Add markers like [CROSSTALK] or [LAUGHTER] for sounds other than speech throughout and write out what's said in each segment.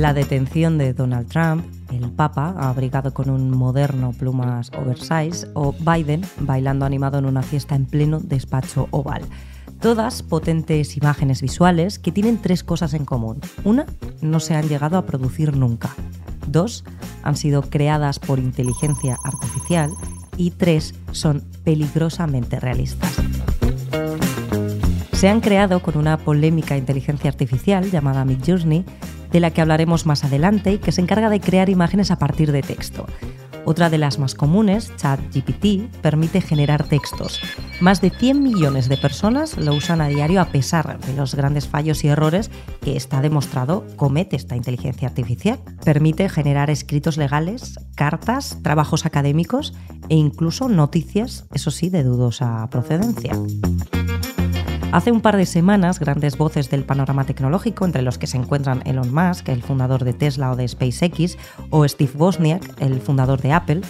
la detención de Donald Trump, el Papa abrigado con un moderno plumas oversize o Biden bailando animado en una fiesta en pleno despacho oval. Todas potentes imágenes visuales que tienen tres cosas en común. Una, no se han llegado a producir nunca. Dos, han sido creadas por inteligencia artificial. Y tres, son peligrosamente realistas. Se han creado con una polémica inteligencia artificial llamada Midjourney, de la que hablaremos más adelante y que se encarga de crear imágenes a partir de texto. Otra de las más comunes, ChatGPT, permite generar textos. Más de 100 millones de personas lo usan a diario a pesar de los grandes fallos y errores que está demostrado comete esta inteligencia artificial. Permite generar escritos legales, cartas, trabajos académicos e incluso noticias, eso sí, de dudosa procedencia. Hace un par de semanas, grandes voces del panorama tecnológico, entre los que se encuentran Elon Musk, el fundador de Tesla o de SpaceX, o Steve Wozniak, el fundador de Apple,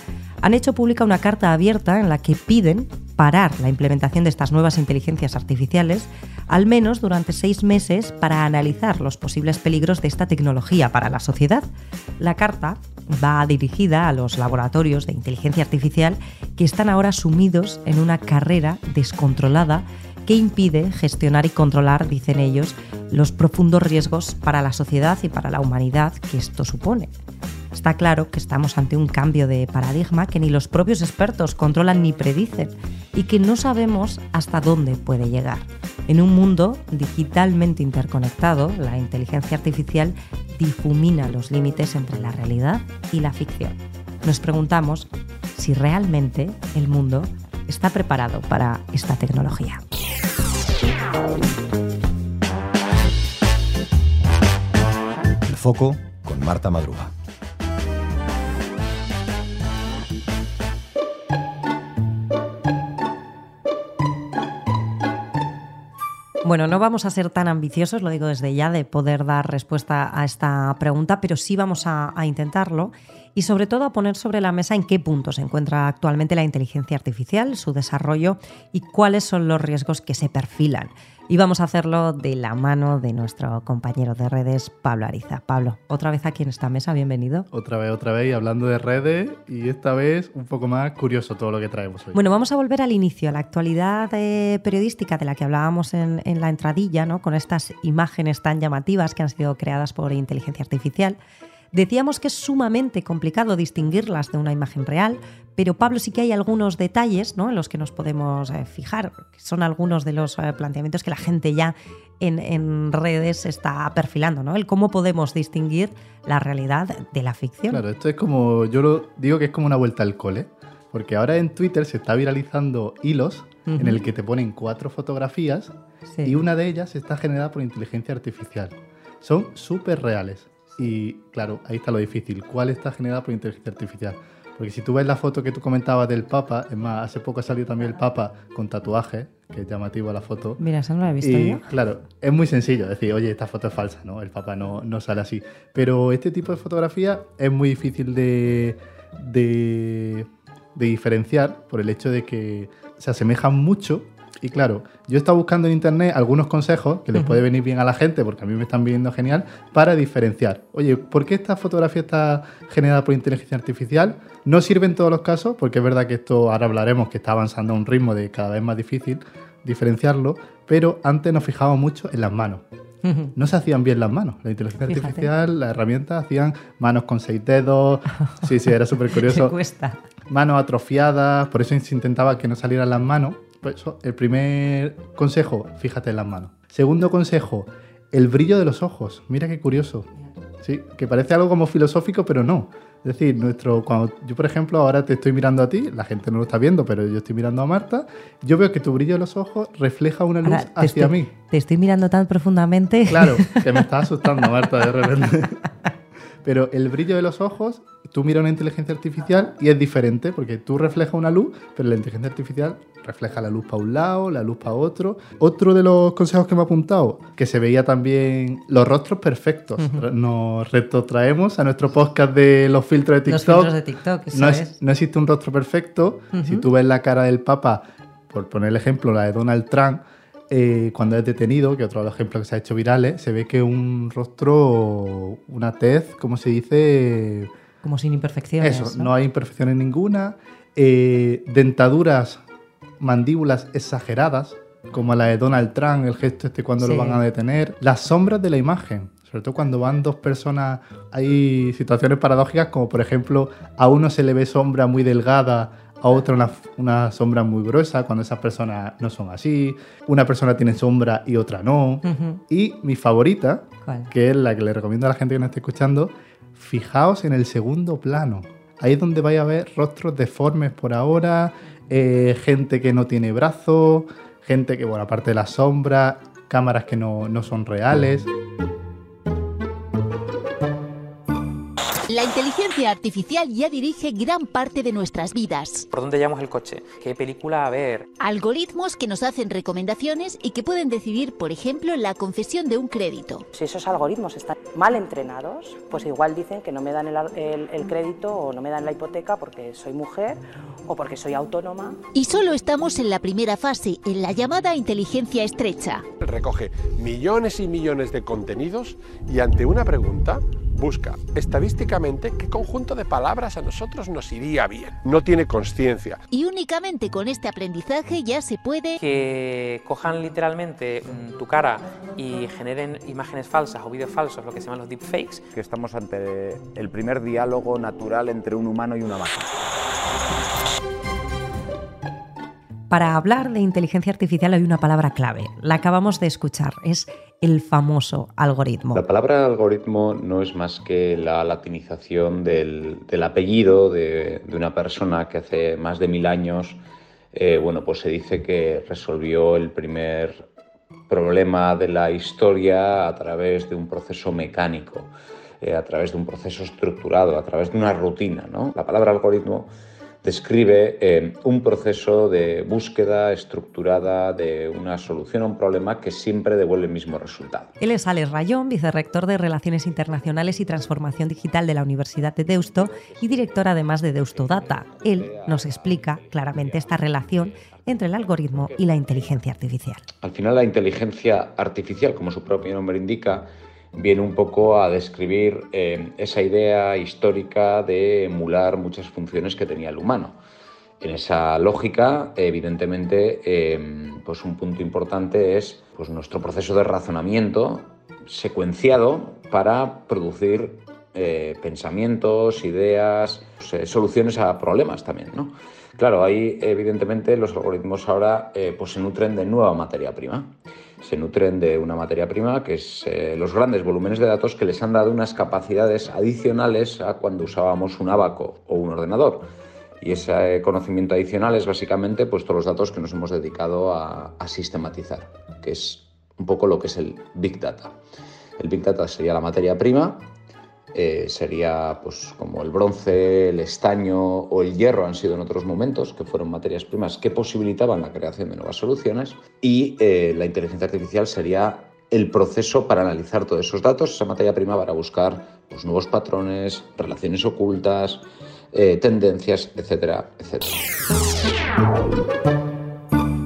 han hecho pública una carta abierta en la que piden parar la implementación de estas nuevas inteligencias artificiales, al menos durante seis meses, para analizar los posibles peligros de esta tecnología para la sociedad. La carta va dirigida a los laboratorios de inteligencia artificial que están ahora sumidos en una carrera descontrolada que impide gestionar y controlar, dicen ellos, los profundos riesgos para la sociedad y para la humanidad que esto supone. Está claro que estamos ante un cambio de paradigma que ni los propios expertos controlan ni predicen y que no sabemos hasta dónde puede llegar. En un mundo digitalmente interconectado, la inteligencia artificial difumina los límites entre la realidad y la ficción. Nos preguntamos si realmente el mundo está preparado para esta tecnología. El foco con Marta Madruga. Bueno, no vamos a ser tan ambiciosos, lo digo desde ya, de poder dar respuesta a esta pregunta, pero sí vamos a, a intentarlo y sobre todo a poner sobre la mesa en qué punto se encuentra actualmente la inteligencia artificial, su desarrollo y cuáles son los riesgos que se perfilan. Y vamos a hacerlo de la mano de nuestro compañero de redes, Pablo Ariza. Pablo, otra vez aquí en esta mesa, bienvenido. Otra vez, otra vez, hablando de redes, y esta vez un poco más curioso todo lo que traemos hoy. Bueno, vamos a volver al inicio, a la actualidad eh, periodística de la que hablábamos en, en la entradilla, ¿no? con estas imágenes tan llamativas que han sido creadas por inteligencia artificial. Decíamos que es sumamente complicado distinguirlas de una imagen real, pero Pablo sí que hay algunos detalles ¿no? en los que nos podemos eh, fijar, que son algunos de los eh, planteamientos que la gente ya en, en, redes está perfilando, ¿no? El cómo podemos distinguir la realidad de la ficción. Claro, esto es como, yo lo digo que es como una vuelta al cole, porque ahora en Twitter se está viralizando hilos uh -huh. en el que te ponen cuatro fotografías sí. y una de ellas está generada por inteligencia artificial. Son súper reales. Y claro, ahí está lo difícil. ¿Cuál está generada por inteligencia artificial? Porque si tú ves la foto que tú comentabas del Papa, es más, hace poco salió también el Papa con tatuaje, que es llamativo la foto. Mira, eso no lo he visto y, yo. Claro, es muy sencillo decir, oye, esta foto es falsa, ¿no? El Papa no, no sale así. Pero este tipo de fotografía es muy difícil de, de, de diferenciar por el hecho de que se asemejan mucho y claro, yo he estado buscando en internet algunos consejos que les puede venir bien a la gente, porque a mí me están viendo genial, para diferenciar. Oye, ¿por qué esta fotografía está generada por inteligencia artificial? No sirve en todos los casos, porque es verdad que esto ahora hablaremos que está avanzando a un ritmo de cada vez más difícil diferenciarlo, pero antes nos fijábamos mucho en las manos. No se hacían bien las manos. La inteligencia Fíjate. artificial, las herramientas hacían manos con seis dedos. Sí, sí, era [LAUGHS] súper curioso. Manos atrofiadas, por eso se intentaba que no salieran las manos pues el primer consejo, fíjate en las manos. Segundo consejo, el brillo de los ojos. Mira qué curioso. Sí, que parece algo como filosófico, pero no. Es decir, nuestro, cuando yo, por ejemplo, ahora te estoy mirando a ti, la gente no lo está viendo, pero yo estoy mirando a Marta, yo veo que tu brillo de los ojos refleja una luz ahora, hacia estoy, mí. Te estoy mirando tan profundamente. Claro, [LAUGHS] que me está asustando, Marta, de repente. [LAUGHS] Pero el brillo de los ojos, tú miras una inteligencia artificial y es diferente, porque tú reflejas una luz, pero la inteligencia artificial refleja la luz para un lado, la luz para otro. Otro de los consejos que me ha apuntado, que se veía también los rostros perfectos. Uh -huh. Nos retrotraemos a nuestro podcast de los filtros de TikTok. Los filtros de TikTok, no, es. es, no existe un rostro perfecto. Uh -huh. Si tú ves la cara del Papa, por poner el ejemplo, la de Donald Trump, eh, cuando es detenido, que otro ejemplo que se ha hecho virales, se ve que un rostro, una tez, como se dice? Como sin imperfecciones. Eso, no, hay imperfecciones ninguna. Eh, dentaduras, mandíbulas exageradas, como la de Donald Trump, el gesto este cuando lo van a detener. Las sombras de la imagen, sobre todo cuando van dos personas, hay situaciones paradójicas como por ejemplo a uno se le ve sombra muy delgada, a otro una, sombra muy gruesa, cuando esas personas no son así, una persona tiene sombra y otra no. Y mi favorita, que es la que le recomiendo a la gente que nos esté escuchando, fijaos en el segundo plano. Ahí es donde vais a ver rostros deformes por ahora, eh, gente que no tiene brazos, gente que, bueno, aparte de la sombra, cámaras que no, no son reales. La inteligencia artificial ya dirige gran parte de nuestras vidas. ¿Por dónde llevamos el coche? ¿Qué película a ver? Algoritmos que nos hacen recomendaciones y que pueden decidir, por ejemplo, la concesión de un crédito. Si esos algoritmos están mal entrenados, pues igual dicen que no me dan el, crédito o no me dan la hipoteca porque soy mujer o porque soy autónoma. Y solo estamos en la primera fase, en la llamada inteligencia estrecha. Recoge millones y millones de contenidos y ante una pregunta busca estadísticamente qué conjunto de palabras a nosotros nos iría bien. No tiene conciencia. Y únicamente con este aprendizaje ya se puede... Que cojan literalmente mm, tu cara y generen imágenes falsas o vídeos falsos, lo que se llaman los deepfakes. Que estamos ante el primer diálogo natural entre un humano y una máquina. Para hablar de inteligencia artificial hay una palabra clave, la acabamos de escuchar, es el famoso algoritmo. La palabra algoritmo no es más que la latinización del, apellido de, una persona que hace más de mil años, eh, bueno, pues se dice que resolvió el primer problema de la historia a través de un proceso mecánico, eh, a través de un proceso estructurado, a través de una rutina. ¿no? La palabra algoritmo describe eh, un proceso de búsqueda estructurada de una solución a un problema que siempre devuelve el mismo resultado. Él es Alex Rayón, vicerrector de Relaciones Internacionales y Transformación Digital de la Universidad de Deusto y director además de Deusto Data. Él nos explica claramente esta relación entre el algoritmo y la inteligencia artificial. Al final la inteligencia artificial, como su propio nombre indica, viene un poco a describir eh, esa idea histórica de emular muchas funciones que tenía el humano. En esa lógica, evidentemente, eh, pues un punto importante es pues nuestro proceso de razonamiento secuenciado para producir eh, pensamientos, ideas, soluciones a problemas también. ¿no? Claro, ahí evidentemente los algoritmos ahora pues se nutren de nueva materia prima se nutren de una materia prima que es eh, los grandes volúmenes de datos que les han dado unas capacidades adicionales a cuando usábamos un abaco o un ordenador. Y ese conocimiento adicional es básicamente pues, todos los datos que nos hemos dedicado a, a sistematizar, que es un poco lo que es el Big Data. El Big Data sería la materia prima eh, sería pues, como el bronce, el estaño o el hierro han sido en otros momentos, que fueron materias primas que posibilitaban la creación de nuevas soluciones, y eh, la inteligencia artificial sería el proceso para analizar todos esos datos, esa materia prima para buscar pues, nuevos patrones, relaciones ocultas, eh, tendencias, etcétera, etcétera.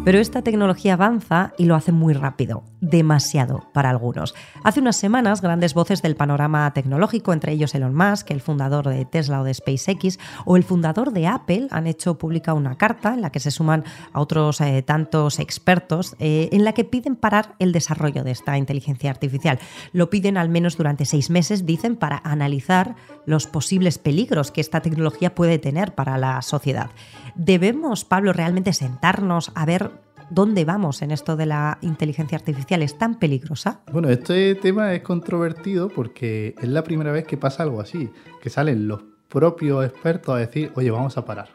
Pero esta tecnología avanza y lo hace muy rápido, demasiado para algunos. Hace unas semanas, grandes voces del panorama tecnológico, entre ellos Elon Musk, el fundador de Tesla o de SpaceX, o el fundador de Apple, han hecho pública una carta en la que se suman a otros eh, tantos expertos, eh, en la que piden parar el desarrollo de esta inteligencia artificial. Lo piden al menos durante seis meses, dicen, para analizar los posibles peligros que esta tecnología puede tener para la sociedad. ¿Debemos, Pablo, realmente sentarnos a ver dónde vamos en esto de la inteligencia artificial? ¿Es tan peligrosa? Bueno, este tema es controvertido porque es la primera vez que pasa algo así, que salen los propios expertos a decir, oye, vamos a parar.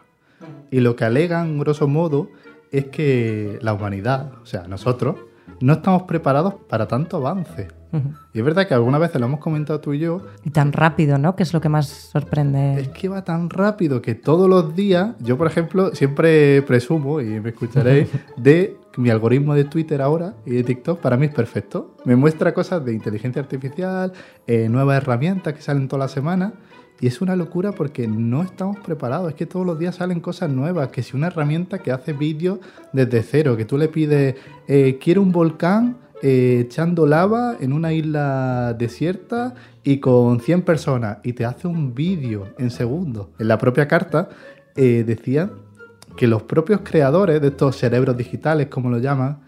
Y lo que alegan, grosso modo, es que la humanidad, o sea, nosotros, no estamos preparados para tanto avance. Y es verdad que algunas veces lo hemos comentado tú y yo. Y tan rápido, ¿no? Que es lo que más sorprende. Es que va tan rápido que todos los días, yo por ejemplo, siempre presumo, y me escucharéis, [LAUGHS] de mi algoritmo de Twitter ahora y de TikTok para mí es perfecto. Me muestra cosas de inteligencia artificial, eh, nuevas herramientas que salen toda la semana Y es una locura porque no estamos preparados. Es que todos los días salen cosas nuevas. Que si una herramienta que hace vídeos desde cero, que tú le pides, eh, quiero un volcán eh, echando lava en una isla desierta y con 100 personas. Y te hace un vídeo en segundos. En la propia carta eh, decía que los propios creadores de estos cerebros digitales, como lo llaman,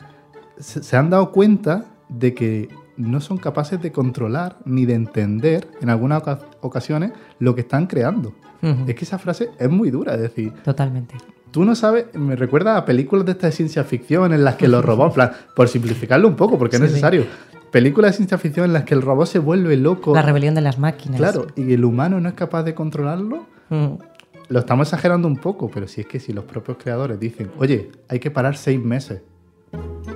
se, se han dado cuenta de que no son capaces de controlar ni de entender en algunas oca- ocasiones lo que están creando. Es que esa frase es muy dura, es decir, Totalmente. Tú no sabes, me recuerda a películas de esta de ciencia ficción en las que los robots, en plan, por simplificarlo un poco, porque Sí, es sí. necesario, películas de ciencia ficción en las que el robot se vuelve loco. La rebelión de las máquinas. Claro, y el humano no es capaz de controlarlo. Mm. Lo estamos exagerando un poco, pero si es que si los propios creadores dicen, oye, hay que parar seis meses.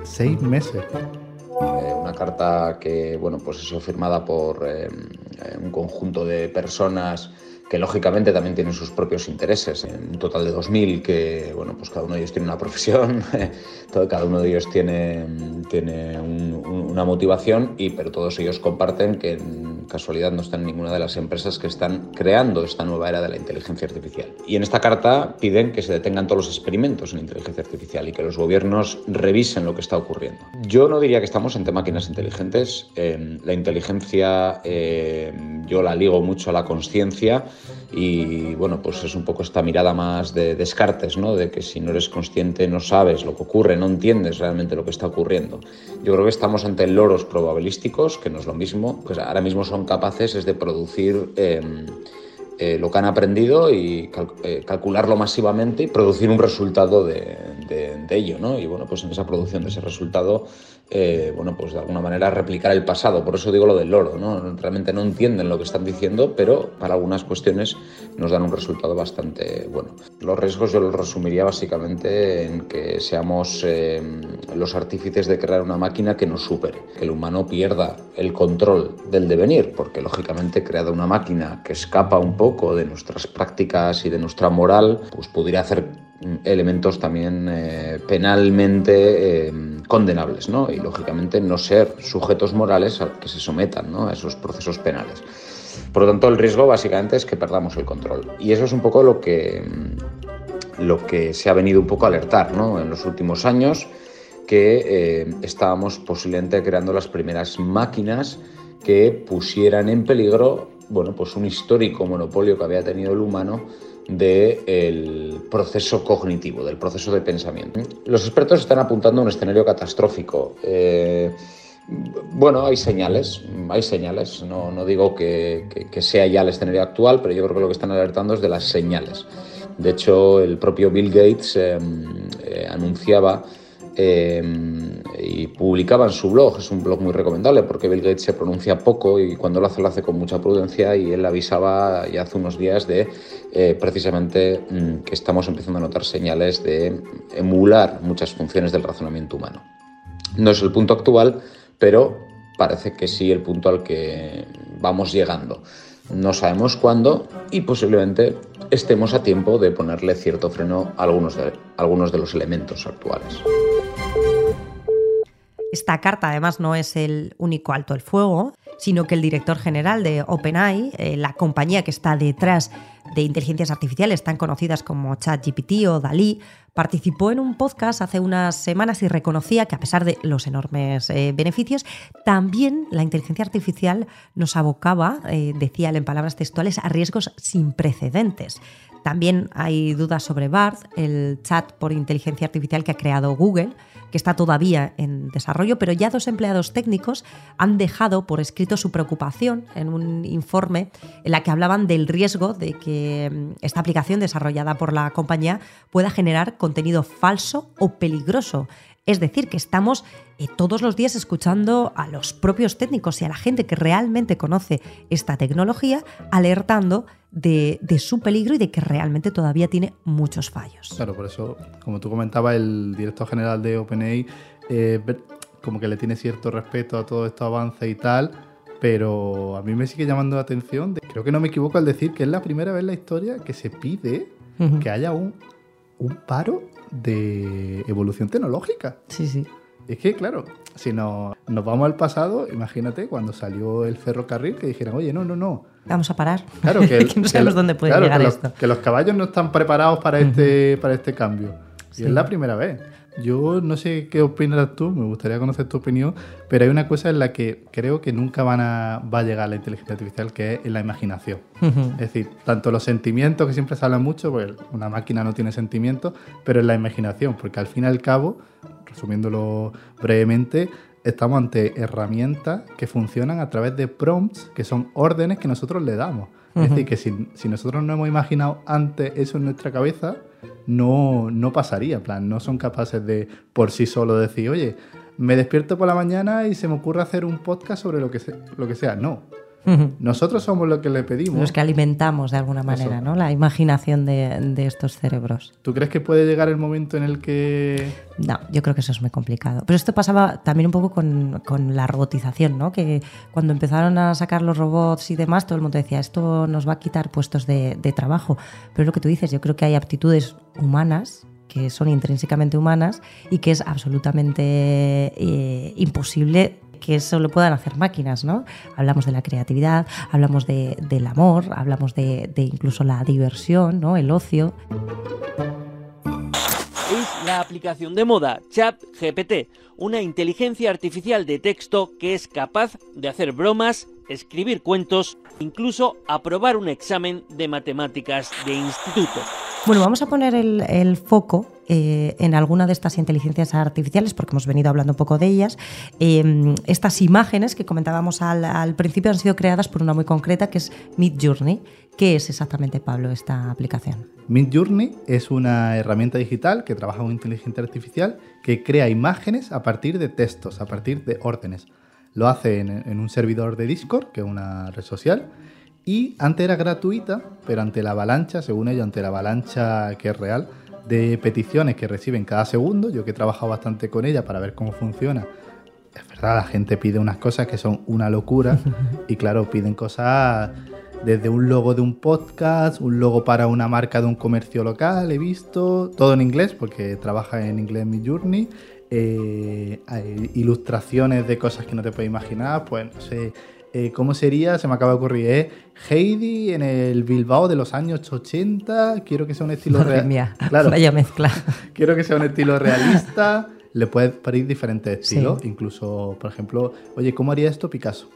Seis meses. Eh, una carta que, bueno, pues eso, firmada por eh, eh, un conjunto de personas que lógicamente también tienen sus propios intereses. En un total de 2.000 que, bueno, pues cada uno de ellos tiene una [LAUGHS] profesión, cada uno de ellos tiene, tiene un- un- una motivación, y, pero todos ellos comparten que en casualidad no están en ninguna de las empresas que están creando esta nueva era de la inteligencia artificial. Y en esta carta piden que se detengan todos los experimentos en inteligencia artificial y que los gobiernos revisen lo que está ocurriendo. Yo no diría que estamos ante máquinas inteligentes. Eh, la inteligencia eh, yo la ligo mucho a la conciencia y bueno, pues es un poco esta mirada más de descartes, ¿no? De que si no eres consciente no sabes lo que ocurre, no entiendes realmente lo que está ocurriendo. Yo creo que estamos ante loros probabilísticos, que no es lo mismo, pues ahora mismo son capaces es de producir eh, eh, lo que han aprendido y eh, calcularlo masivamente y producir un resultado de, de- de ello, ¿no? Y bueno, pues en esa producción de ese resultado, eh, bueno, pues de alguna manera replicar el pasado. Por eso digo lo del loro, ¿no? Realmente no entienden lo que están diciendo, pero para algunas cuestiones nos dan un resultado bastante bueno. Los riesgos yo los resumiría básicamente en que seamos eh, los artífices de crear una máquina que nos supere, que el humano pierda el control del devenir, porque lógicamente creada una máquina que escapa un poco de nuestras prácticas y de nuestra moral, pues podría hacer elementos también eh, penalmente eh, condenables, ¿no? Y lógicamente no ser sujetos morales a que se sometan ¿no? a esos procesos penales. Por lo tanto, el riesgo básicamente es que perdamos el control. Y eso es un poco lo que, lo que se ha venido un poco a alertar ¿no? en los últimos años, que eh, estábamos posiblemente creando las primeras máquinas que pusieran en peligro bueno, pues un histórico monopolio que había tenido el humano del proceso cognitivo, del proceso de pensamiento. Los expertos están apuntando a un escenario catastrófico. Eh, bueno, hay señales, hay señales. No, no digo que, que- sea ya el escenario actual, pero yo creo que lo que están alertando es de las señales. De hecho, el propio Bill Gates eh, eh, anunciaba eh, y publicaba en su blog, es un blog muy recomendable porque Bill Gates se pronuncia poco y cuando lo hace lo hace con mucha prudencia y él avisaba ya hace unos días de eh, precisamente mm, que estamos empezando a notar señales de emular muchas funciones del razonamiento humano. No es el punto actual, pero parece que sí el punto al que vamos llegando. No sabemos cuándo y posiblemente estemos a tiempo de ponerle cierto freno a algunos de, algunos de los elementos actuales. Esta carta además no es el único alto el fuego, sino que el director general de OpenAI, eh, la compañía que está detrás de inteligencias artificiales tan conocidas como ChatGPT o Dalí, participó en un podcast hace unas semanas y reconocía que a pesar de los enormes eh, beneficios, también la inteligencia artificial nos abocaba, eh, decía él en palabras textuales, a riesgos sin precedentes. También hay dudas sobre BART, el chat por inteligencia artificial que ha creado Google, que está todavía en desarrollo, pero ya dos empleados técnicos han dejado por escrito su preocupación en un informe en la que hablaban del riesgo de que mm, esta aplicación desarrollada por la compañía pueda generar contenido falso o peligroso. Es decir, que estamos eh, todos los días escuchando a los propios técnicos y a la gente que realmente conoce esta tecnología alertando de, su peligro y de que realmente todavía tiene muchos fallos. Claro, por eso, como tú comentabas, el director general de OpenAI eh, como que le tiene cierto respeto a todo estos avances y tal, pero a mí me sigue llamando la atención, de- creo que no me equivoco al decir que es la primera vez en la historia que se pide que haya un, un paro de evolución tecnológica. Sí, sí. Es que, claro, si no, nos vamos al pasado, imagínate cuando salió el ferrocarril que dijeran, oye, no, no, no. Vamos a parar. Claro, que, [LAUGHS] el- Que no sabemos dónde puede claro, llegar que los- esto. que los caballos no están preparados para, este, para este cambio. Sí. Y es la primera vez. Yo no sé qué opinas tú, me gustaría conocer tu opinión, pero hay una cosa en la que creo que nunca van a, va a llegar la inteligencia artificial, que es en la imaginación. Es decir, tanto los sentimientos, que siempre se habla mucho, porque una máquina no tiene sentimientos, pero en la imaginación, porque al fin y al cabo, resumiéndolo brevemente, estamos ante herramientas que funcionan a través de prompts, que son órdenes que nosotros le damos. Es decir, que si, si nosotros no hemos imaginado antes eso en nuestra cabeza, no, no pasaría. Plan, no son capaces de por sí solo decir, oye, me despierto por la mañana y se me ocurre hacer un podcast sobre lo que, lo que sea. No. Nosotros somos los que le pedimos. Los que alimentamos de alguna manera, Eso. ¿no? La imaginación de, de estos cerebros. ¿Tú crees que puede llegar el momento en el que... No, yo creo que eso es muy complicado. Pero esto pasaba también un poco con, con la robotización, ¿no? Que cuando empezaron a sacar los robots y demás, todo el mundo decía, esto nos va a quitar puestos de, de trabajo. Pero es lo que tú dices, yo creo que hay aptitudes humanas que son intrínsecamente humanas y que es absolutamente eh, imposible que eso lo puedan hacer máquinas, ¿no? Hablamos de la creatividad, hablamos de- del amor, hablamos de, de incluso la diversión, ¿no? El ocio. es la aplicación de moda ChatGPT, una inteligencia artificial de texto que es capaz de hacer bromas, escribir cuentos, incluso aprobar un examen de matemáticas de instituto. Bueno, vamos a poner el, foco eh, en alguna de estas inteligencias artificiales, porque hemos venido hablando un poco de ellas. Eh, estas imágenes que comentábamos al, al principio han sido creadas por una muy concreta, que es Midjourney. ¿Qué es exactamente, Pablo, esta aplicación? Midjourney es una herramienta digital que trabaja con inteligencia artificial que crea imágenes a partir de textos, a partir de órdenes. Lo hace en, en un servidor de Discord, que es una red social, y antes era gratuita, pero ante la avalancha, según ella, ante la avalancha que es real, de peticiones que reciben cada segundo, yo que he trabajado bastante con ella para ver cómo funciona, es verdad, la gente pide unas cosas que son una locura [LAUGHS] y claro, piden cosas desde un logo de un podcast, un logo para una marca de un comercio local, he visto, todo en inglés porque trabaja en inglés mi journey, eh, ilustraciones de cosas que no te puedes imaginar, pues no sé, eh, ¿cómo sería? Se me acaba de ocurrir, ¿eh? Heidi en el Bilbao de los años 80, quiero que sea un estilo Madre real. mía, Claro. vaya mezcla. [LAUGHS] Quiero que sea un estilo realista. Le puedes pedir diferentes Sí. estilos. Incluso, por ejemplo, oye, ¿cómo haría esto Picasso?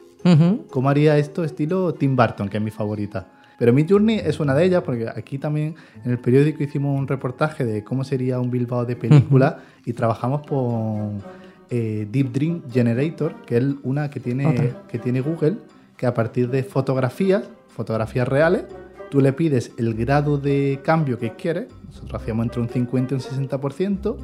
¿Cómo haría esto estilo Tim Burton, que es mi favorita? Pero Mid Journey es una de ellas, porque aquí también en el periódico hicimos un reportaje de cómo sería un Bilbao de película y trabajamos con eh, Deep Dream Generator, que es una que tiene, Otra. que tiene Google, que a partir de fotografías, fotografías reales, tú le pides el grado de cambio que quieres. Nosotros hacíamos entre un 50 y un 60%,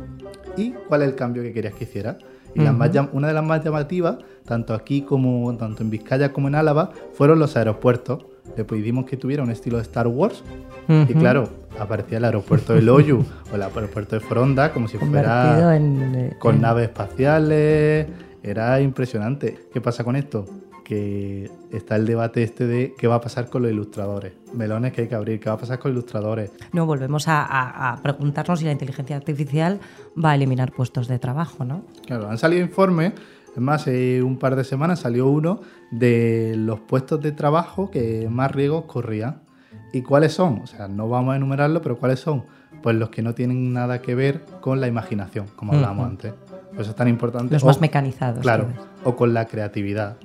y cuál es el cambio que querías que hiciera. Y las más una de las más llamativas, tanto aquí como tanto en Vizcaya como en Álava, fueron los aeropuertos. Le pedimos que tuviera un estilo de Star Wars. Y claro, aparecía el aeropuerto de Loyu o el aeropuerto de Foronda como si fuera en, eh, con naves espaciales. Era impresionante. ¿Qué pasa con esto? Que está el debate este de qué va a pasar con los ilustradores. Melones que hay que abrir. ¿Qué va a pasar con los ilustradores? No, volvemos a, a- a preguntarnos si la inteligencia artificial va a eliminar puestos de trabajo, ¿no? Claro, han salido informes. Es más, hace un par de semanas salió uno de los puestos de trabajo que más riesgos corrían. ¿Y cuáles son? O sea, no vamos a enumerarlo, pero ¿cuáles son? Pues los que no tienen nada que ver con la imaginación, como hablábamos antes. Por eso es tan importante. Los O- más mecanizados. Claro. O con la creatividad.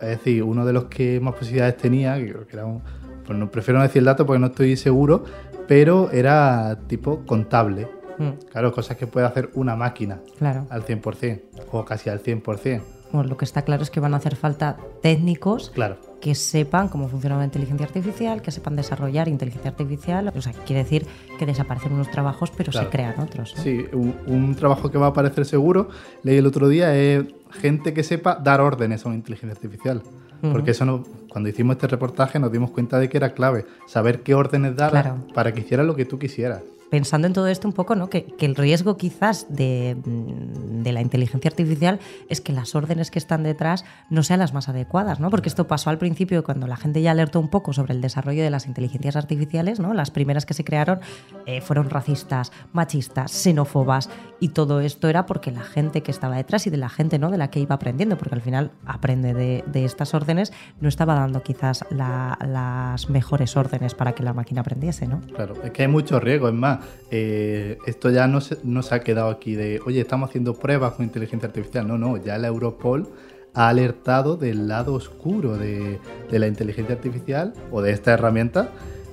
Es decir, uno de los que más posibilidades tenía, que creo que era un. Pues no, prefiero no decir el dato porque no estoy seguro, pero era tipo contable. Mm, Claro, cosas que puede hacer una máquina Claro. al 100%, o casi al 100%. Bueno, lo que está claro es que van a hacer falta técnicos Claro. que sepan cómo funciona la inteligencia artificial, que sepan desarrollar inteligencia artificial. O sea, quiere decir que desaparecen unos trabajos, pero Claro. se crean otros. ¿no? Sí, un, un trabajo que va a aparecer seguro, leí el otro día, es gente que sepa dar órdenes a una inteligencia artificial. Porque eso no, cuando hicimos este reportaje nos dimos cuenta de que era clave, saber qué órdenes dar Claro. para que hiciera lo que tú quisieras. Pensando en todo esto un poco, ¿no? Que, que el riesgo quizás de, de, la inteligencia artificial es que las órdenes que están detrás no sean las más adecuadas, ¿no? Porque esto pasó al principio cuando la gente ya alertó un poco sobre el desarrollo de las inteligencias artificiales, ¿no? Las primeras que se crearon eh, fueron racistas, machistas, xenófobas y todo esto era porque la gente que estaba detrás y de la gente, ¿no? De la que iba aprendiendo, porque al final aprende de, de estas órdenes, no estaba dando quizás la, las mejores órdenes para que la máquina aprendiese, ¿no? Claro, es que hay mucho riesgo, es más, eh, esto ya no se, no se ha quedado aquí de, oye, estamos haciendo pruebas con inteligencia artificial. No, no, ya la Europol ha alertado del lado oscuro de, de la inteligencia artificial o de esta herramienta,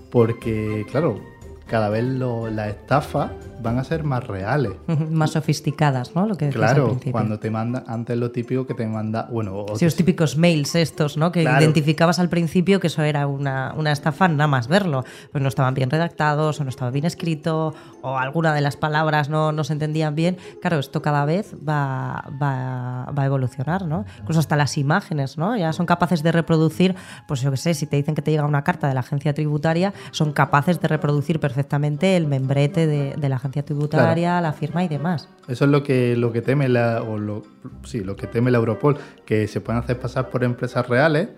porque, claro, cada vez lo, las estafas van a ser más reales. más sofisticadas, ¿no? Lo que claro, cuando te manda, antes lo típico que te manda, bueno... Sí, los típicos mails estos, ¿no? Que claro. identificabas al principio que eso era una, una, estafa nada más verlo. Pues no estaban bien redactados o no estaba bien escrito o alguna de las palabras no, no se entendían bien. Claro, esto cada vez va, va, va, a evolucionar, ¿no? Incluso hasta las imágenes, ¿no? Ya son capaces de reproducir, pues yo qué sé, si te dicen que te llega una carta de la agencia tributaria, son capaces de reproducir perfectamente el membrete de, de la agencia tributaria, claro. la firma y demás. Eso es lo que, lo que teme la, o lo, sí, lo que teme la Europol, que se pueden hacer pasar por empresas reales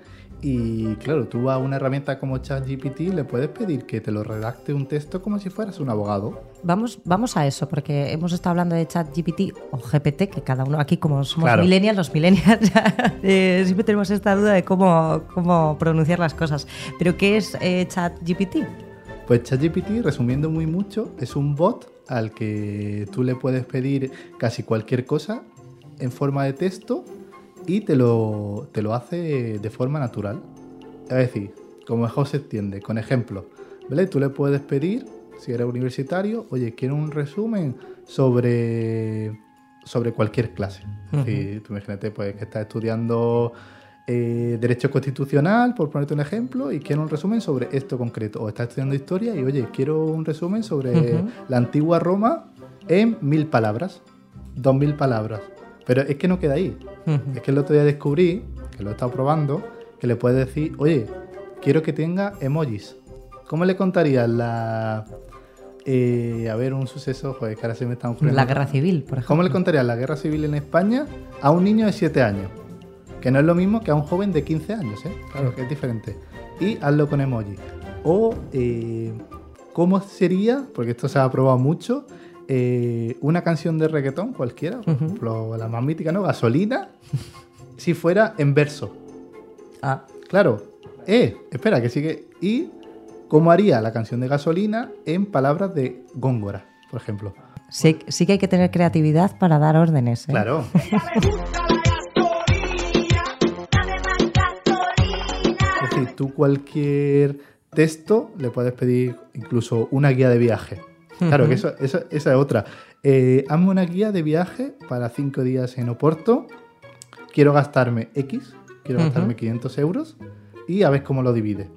y claro, tú a una herramienta como ChatGPT le puedes pedir que te lo redacte un texto como si fueras un abogado. Vamos, vamos a eso, porque hemos estado hablando de ChatGPT o GPT, que cada uno aquí, como somos claro. millennials, los millennials [LAUGHS] eh, siempre tenemos esta duda de cómo, cómo pronunciar las cosas. Pero ¿qué es eh, ChatGPT? Pues ChatGPT, resumiendo muy mucho, es un bot al que tú le puedes pedir casi cualquier cosa en forma de texto y te lo, te lo hace de forma natural. Es decir, como mejor se entiende, con ejemplos. ¿vale? Tú le puedes pedir, si eres universitario, oye, quiero un resumen sobre, sobre cualquier clase. Uh -huh. si, tú imagínate pues, que estás estudiando eh, Derecho Constitucional, por ponerte un ejemplo, y quiero un resumen sobre esto concreto. O estás estudiando historia y, oye, quiero un resumen sobre uh -huh. la antigua Roma en mil palabras, dos mil palabras. Pero es que no queda ahí. Uh -huh. Es que el otro día descubrí, que lo he estado probando, que le puedes decir, oye, quiero que tenga emojis. ¿Cómo le contarías la... Eh, a ver, un suceso, joder, que ahora se me está ocurriendo. La guerra civil, por ejemplo. ¿Cómo le contarías la guerra civil en España a un niño de 7 años? Que no es lo mismo que a un joven de 15 años, ¿eh? Claro, que es diferente. Y hazlo con emoji. O, eh, ¿cómo sería? Porque esto se ha probado mucho. Eh, una canción de reggaetón cualquiera, por ejemplo, la más mítica, ¿no? Gasolina, [LAUGHS] si fuera en verso. Ah. Claro. Eh, espera, que sigue. Y cómo haría la canción de gasolina en palabras de Góngora, por ejemplo. Sí, sí que hay que tener creatividad para dar órdenes. ¿eh? Claro. [LAUGHS] tú cualquier texto le puedes pedir incluso una guía de viaje. Claro, que eso, eso, esa es otra. Eh, hazme una guía de viaje para cinco días en Oporto. Quiero gastarme X, quiero uh -huh. gastarme 500 euros y a ver cómo lo divide.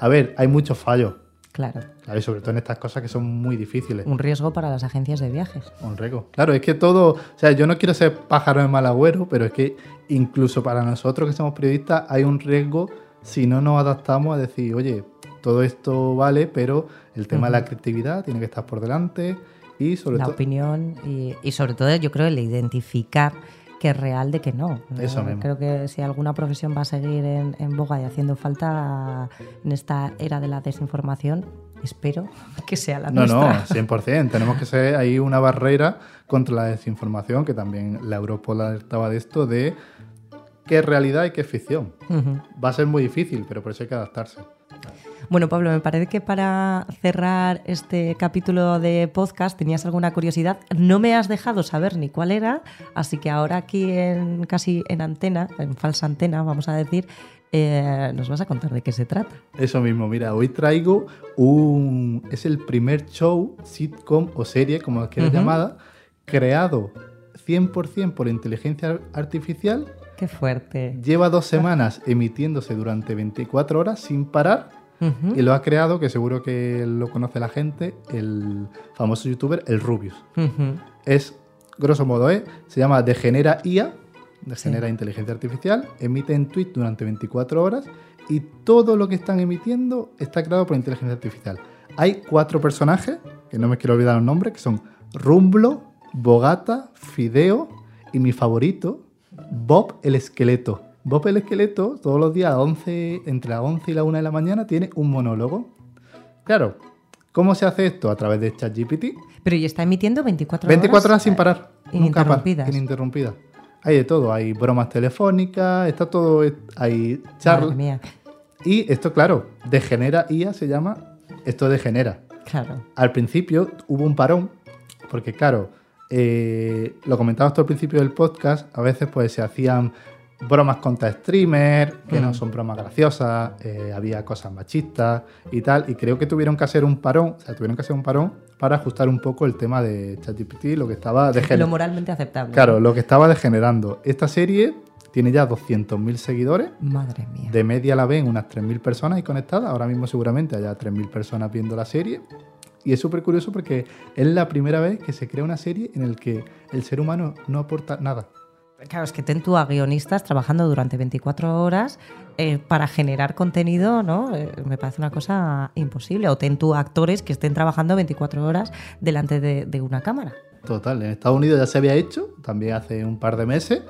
A ver, hay muchos fallos. Claro. claro. Y sobre todo en estas cosas que son muy difíciles. Un riesgo para las agencias de viajes. Un riesgo. Claro, es que todo. O sea, yo no quiero ser pájaro de mal agüero, pero es que incluso para nosotros que somos periodistas hay un riesgo si no nos adaptamos a decir, oye, todo esto vale, pero el tema uh -huh. de la creatividad tiene que estar por delante y sobre todo. La opinión y, y, sobre todo, yo creo, el identificar que es real de que no. Eso mismo. Creo que si alguna profesión va a seguir en, en, boga y haciendo falta en esta era de la desinformación, espero [LAUGHS] que sea la no, nuestra. No, no, 100%. Tenemos que ser ahí una barrera contra la desinformación, que también la Europol alertaba de esto, de qué es realidad y qué es ficción. Uh -huh. Va a ser muy difícil, pero por eso hay que adaptarse. Bueno, Pablo, me parece que para cerrar este capítulo de podcast tenías alguna curiosidad. No me has dejado saber ni cuál era, así que ahora aquí en casi en antena, en falsa antena, vamos a decir, eh, nos vas a contar de qué se trata. Eso mismo, mira, hoy traigo un... Es el primer show, sitcom o serie, como quieras uh -huh. llamada, creado 100% por inteligencia artificial. Qué fuerte. Lleva dos semanas emitiéndose durante 24 horas sin parar Uh -huh. Y lo ha creado, que seguro que lo conoce la gente, el famoso youtuber, el Rubius. Uh -huh. Es, grosso modo, ¿eh? se llama Degenera IA, Degenera sí. Inteligencia Artificial, emite en tweet durante 24 horas y todo lo que están emitiendo está creado por inteligencia artificial. Hay cuatro personajes que no me quiero olvidar los nombres, que son Rumblo, Bogata, Fideo y mi favorito, Bob el Esqueleto. Bob el Esqueleto, todos los días, a 11, entre las 11 y la 1 de la mañana, tiene un monólogo. Claro, ¿cómo se hace esto? A través de ChatGPT. Pero y está emitiendo 24 horas. 24 horas sin parar. Nunca Ininterrumpidas. ininterrumpida. Hay de todo, hay bromas telefónicas, está todo, hay charlas. mía, Y esto, claro, degenera IA se llama, esto degenera. claro. Al principio hubo un parón, porque claro, eh, lo comentabas tú al principio del podcast, a veces pues se hacían bromas contra streamers, que no Mm. son bromas graciosas, eh, había cosas machistas y tal, y creo que tuvieron que hacer un parón, o sea, tuvieron que hacer un parón para ajustar un poco el tema de ChatGPT, lo que estaba Lo degenerando. moralmente aceptable. Claro, lo que estaba degenerando. Esta serie tiene ya 200.000 seguidores. Madre mía. De media la ven unas 3.000 personas ahí conectadas. Ahora mismo seguramente haya 3.000 personas viendo la serie. Y es súper curioso porque es la primera vez que se crea una serie en la que el ser humano no aporta nada. Claro, es que ten tú a guionistas trabajando durante 24 horas eh, para generar contenido, ¿no? Eh, me parece una cosa imposible. O ten tú a actores que estén trabajando 24 horas delante de, de una cámara. Total, en Estados Unidos ya se había hecho, también hace un par de meses,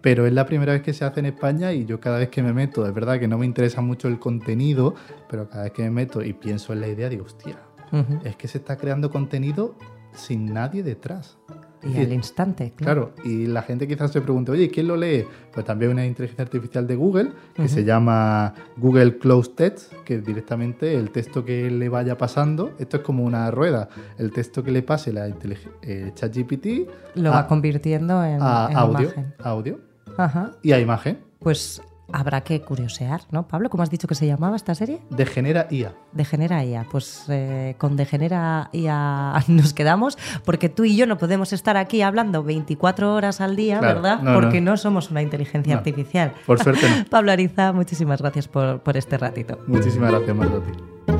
pero es la primera vez que se hace en España y yo cada vez que me meto, es verdad que no me interesa mucho el contenido, pero cada vez que me meto y pienso en la idea, digo, hostia, Es que se está creando contenido sin nadie detrás. Y al instante, claro. Claro, y la gente quizás se pregunte, oye, ¿quién lo lee? Pues también una inteligencia artificial de Google que se llama Google Closed Text, que directamente el texto que le vaya pasando, esto es como una rueda, el texto que le pase la eh, ChatGPT Lo a- va convirtiendo en, a en audio, imagen. audio Ajá. y a imagen. Pues habrá que curiosear, ¿no? Pablo, ¿cómo has dicho que se llamaba esta serie? Degenera IA. Degenera IA. Pues eh, con Degenera IA [LAUGHS] nos quedamos, porque tú y yo no podemos estar aquí hablando 24 horas al día, Claro, ¿verdad? no, porque no. no. somos una inteligencia No, artificial. por suerte. [LAUGHS] Pablo Ariza, muchísimas gracias por, por este ratito. Muchísimas gracias, ti.